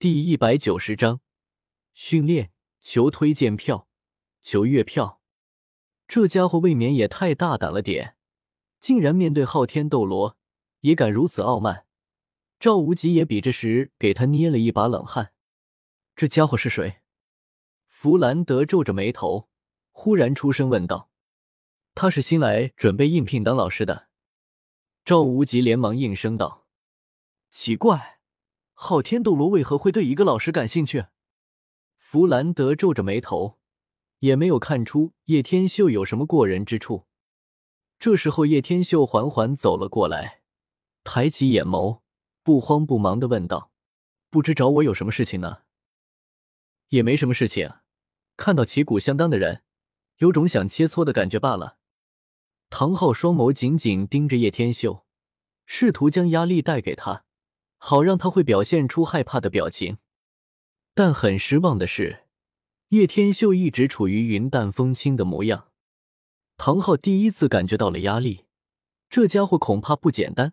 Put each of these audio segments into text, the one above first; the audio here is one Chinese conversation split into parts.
第一百九十章训练，求推荐票，求月票。这家伙未免也太大胆了点，竟然面对昊天斗罗也敢如此傲慢。赵无极也比这时给他捏了一把冷汗。这家伙是谁？弗兰德皱着眉头，忽然出声问道：“他是新来准备应聘当老师的。”赵无极连忙应声道：“奇怪。”昊天斗罗为何会对一个老师感兴趣？弗兰德皱着眉头，也没有看出叶天秀有什么过人之处。这时候，叶天秀缓缓走了过来，抬起眼眸，不慌不忙的问道：“不知找我有什么事情呢？”“也没什么事情，看到旗鼓相当的人，有种想切磋的感觉罢了。”唐昊双眸紧紧盯着叶天秀，试图将压力带给他。好让他会表现出害怕的表情，但很失望的是，叶天秀一直处于云淡风轻的模样。唐昊第一次感觉到了压力，这家伙恐怕不简单，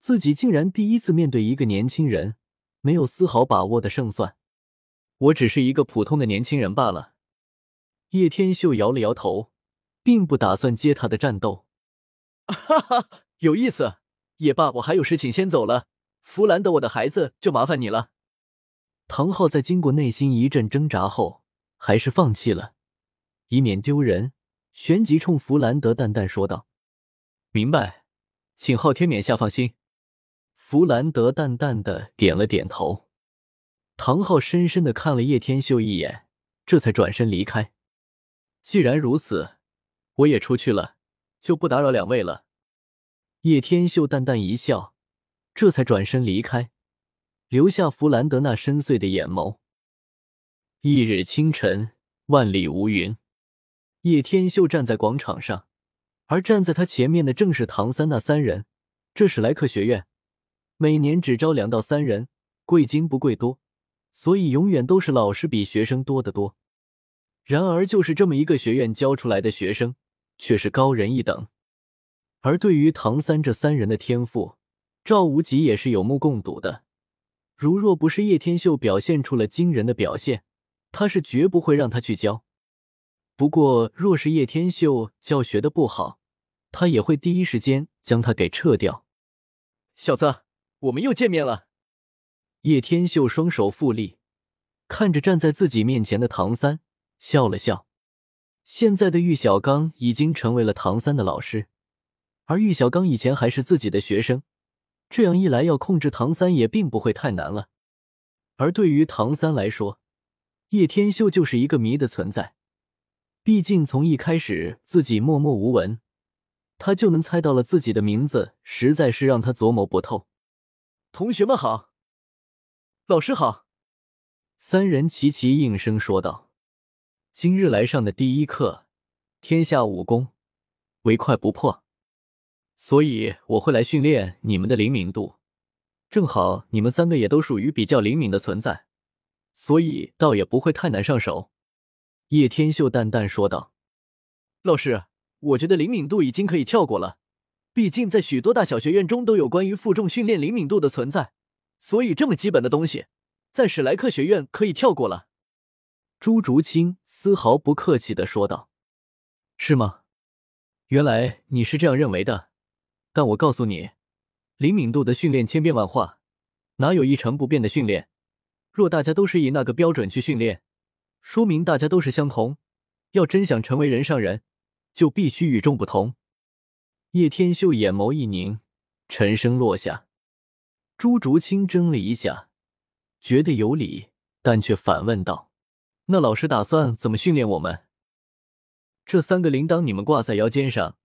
自己竟然第一次面对一个年轻人，没有丝毫把握的胜算。我只是一个普通的年轻人罢了。叶天秀摇了摇头，并不打算接他的战斗。哈哈，有意思。也罢，我还有事情，先走了。弗兰德，我的孩子，就麻烦你了。唐昊在经过内心一阵挣扎后，还是放弃了，以免丢人，旋即冲弗兰德淡淡说道：“明白，请昊天冕下放心。”弗兰德淡淡的点了点头。唐昊深深的看了叶天秀一眼，这才转身离开。既然如此，我也出去了，就不打扰两位了。叶天秀淡淡一笑。这才转身离开，留下弗兰德那深邃的眼眸。一日清晨，万里无云，叶天秀站在广场上，而站在他前面的正是唐三那三人。这史莱克学院每年只招两到三人，贵精不贵多，所以永远都是老师比学生多得多。然而，就是这么一个学院教出来的学生，却是高人一等。而对于唐三这三人的天赋，赵无极也是有目共睹的，如若不是叶天秀表现出了惊人的表现，他是绝不会让他去教。不过，若是叶天秀教学的不好，他也会第一时间将他给撤掉。小子，我们又见面了。叶天秀双手负立，看着站在自己面前的唐三，笑了笑。现在的玉小刚已经成为了唐三的老师，而玉小刚以前还是自己的学生。这样一来，要控制唐三也并不会太难了。而对于唐三来说，叶天秀就是一个谜的存在。毕竟从一开始自己默默无闻，他就能猜到了自己的名字，实在是让他琢磨不透。同学们好，老师好，三人齐齐应声说道：“今日来上的第一课，天下武功，唯快不破。”所以我会来训练你们的灵敏度，正好你们三个也都属于比较灵敏的存在，所以倒也不会太难上手。”叶天秀淡淡说道。“老师，我觉得灵敏度已经可以跳过了，毕竟在许多大小学院中都有关于负重训练灵敏度的存在，所以这么基本的东西，在史莱克学院可以跳过了。”朱竹清丝毫不客气的说道。“是吗？原来你是这样认为的。”但我告诉你，灵敏度的训练千变万化，哪有一成不变的训练？若大家都是以那个标准去训练，说明大家都是相同。要真想成为人上人，就必须与众不同。叶天秀眼眸一凝，沉声落下。朱竹清怔了一下，觉得有理，但却反问道：“那老师打算怎么训练我们？这三个铃铛你们挂在腰间上。”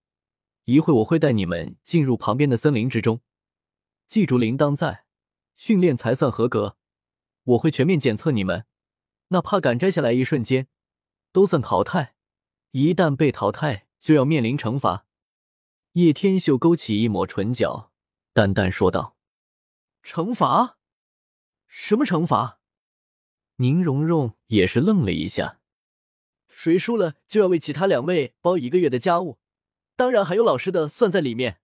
一会我会带你们进入旁边的森林之中，记住铃铛在，训练才算合格。我会全面检测你们，哪怕敢摘下来一瞬间，都算淘汰。一旦被淘汰，就要面临惩罚。叶天秀勾起一抹唇角，淡淡说道：“惩罚？什么惩罚？”宁荣荣也是愣了一下。谁输了就要为其他两位包一个月的家务。当然还有老师的算在里面。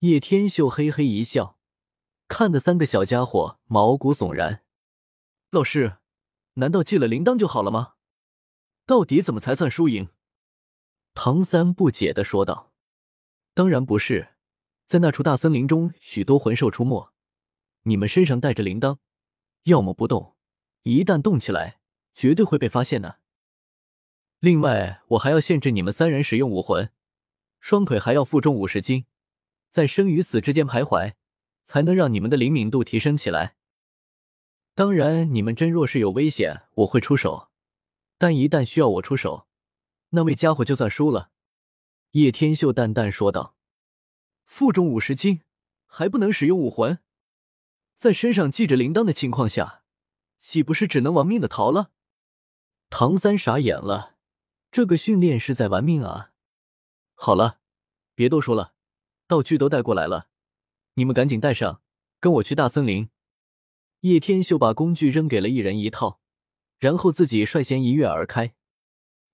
叶天秀嘿嘿一笑，看得三个小家伙毛骨悚然。老师，难道记了铃铛就好了吗？到底怎么才算输赢？唐三不解的说道：“当然不是，在那处大森林中，许多魂兽出没，你们身上带着铃铛，要么不动，一旦动起来，绝对会被发现的。另外，我还要限制你们三人使用武魂，双腿还要负重五十斤，在生与死之间徘徊，才能让你们的灵敏度提升起来。”当然，你们真若是有危险，我会出手；但一旦需要我出手，那位家伙就算输了。”叶天秀淡淡说道。“负重五十斤，还不能使用武魂，在身上系着铃铛的情况下，岂不是只能亡命的逃了？”唐三傻眼了，这个训练是在玩命啊！好了，别多说了，道具都带过来了，你们赶紧带上，跟我去大森林。叶天秀把工具扔给了一人一套，然后自己率先一跃而开。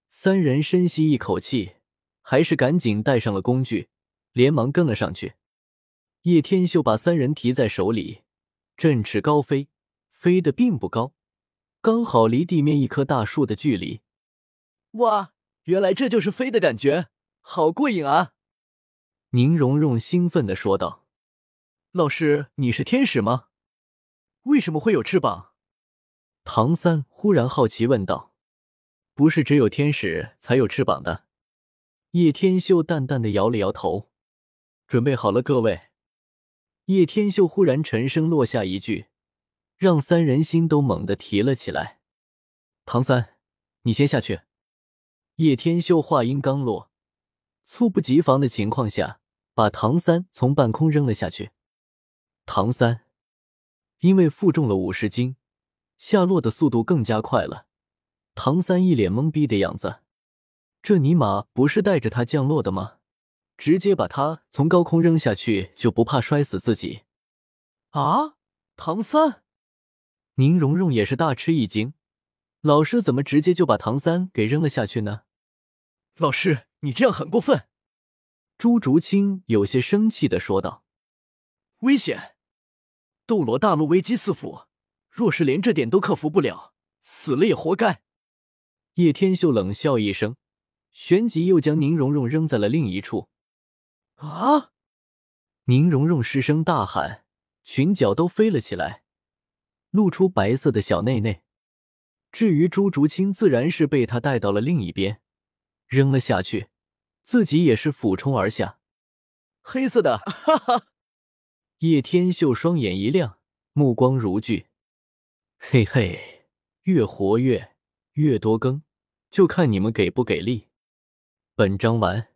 三人深吸一口气，还是赶紧带上了工具，连忙跟了上去。叶天秀把三人提在手里，振翅高飞，飞得并不高，刚好离地面一棵大树的距离。哇，原来这就是飞的感觉，好过瘾啊！宁荣荣兴奋的说道：“老师，你是天使吗？”为什么会有翅膀？唐三忽然好奇问道：“不是只有天使才有翅膀的？”叶天秀淡淡的摇了摇头：“准备好了，各位。”叶天秀忽然沉声落下一句，让三人心都猛地提了起来：“唐三，你先下去。”叶天秀话音刚落，猝不及防的情况下，把唐三从半空扔了下去。唐三。因为负重了五十斤，下落的速度更加快了。唐三一脸懵逼的样子，这尼玛不是带着他降落的吗？直接把他从高空扔下去就不怕摔死自己？啊！唐三，宁荣荣也是大吃一惊，老师怎么直接就把唐三给扔了下去呢？老师，你这样很过分！朱竹清有些生气的说道：“危险！”斗罗大陆危机四伏，若是连这点都克服不了，死了也活该。叶天秀冷笑一声，旋即又将宁荣荣扔在了另一处。啊！宁荣荣失声大喊，裙角都飞了起来，露出白色的小内内。至于朱竹清，自然是被他带到了另一边，扔了下去，自己也是俯冲而下。黑色的，哈哈。叶天秀双眼一亮，目光如炬。嘿嘿，越活跃，越多更，就看你们给不给力。本章完。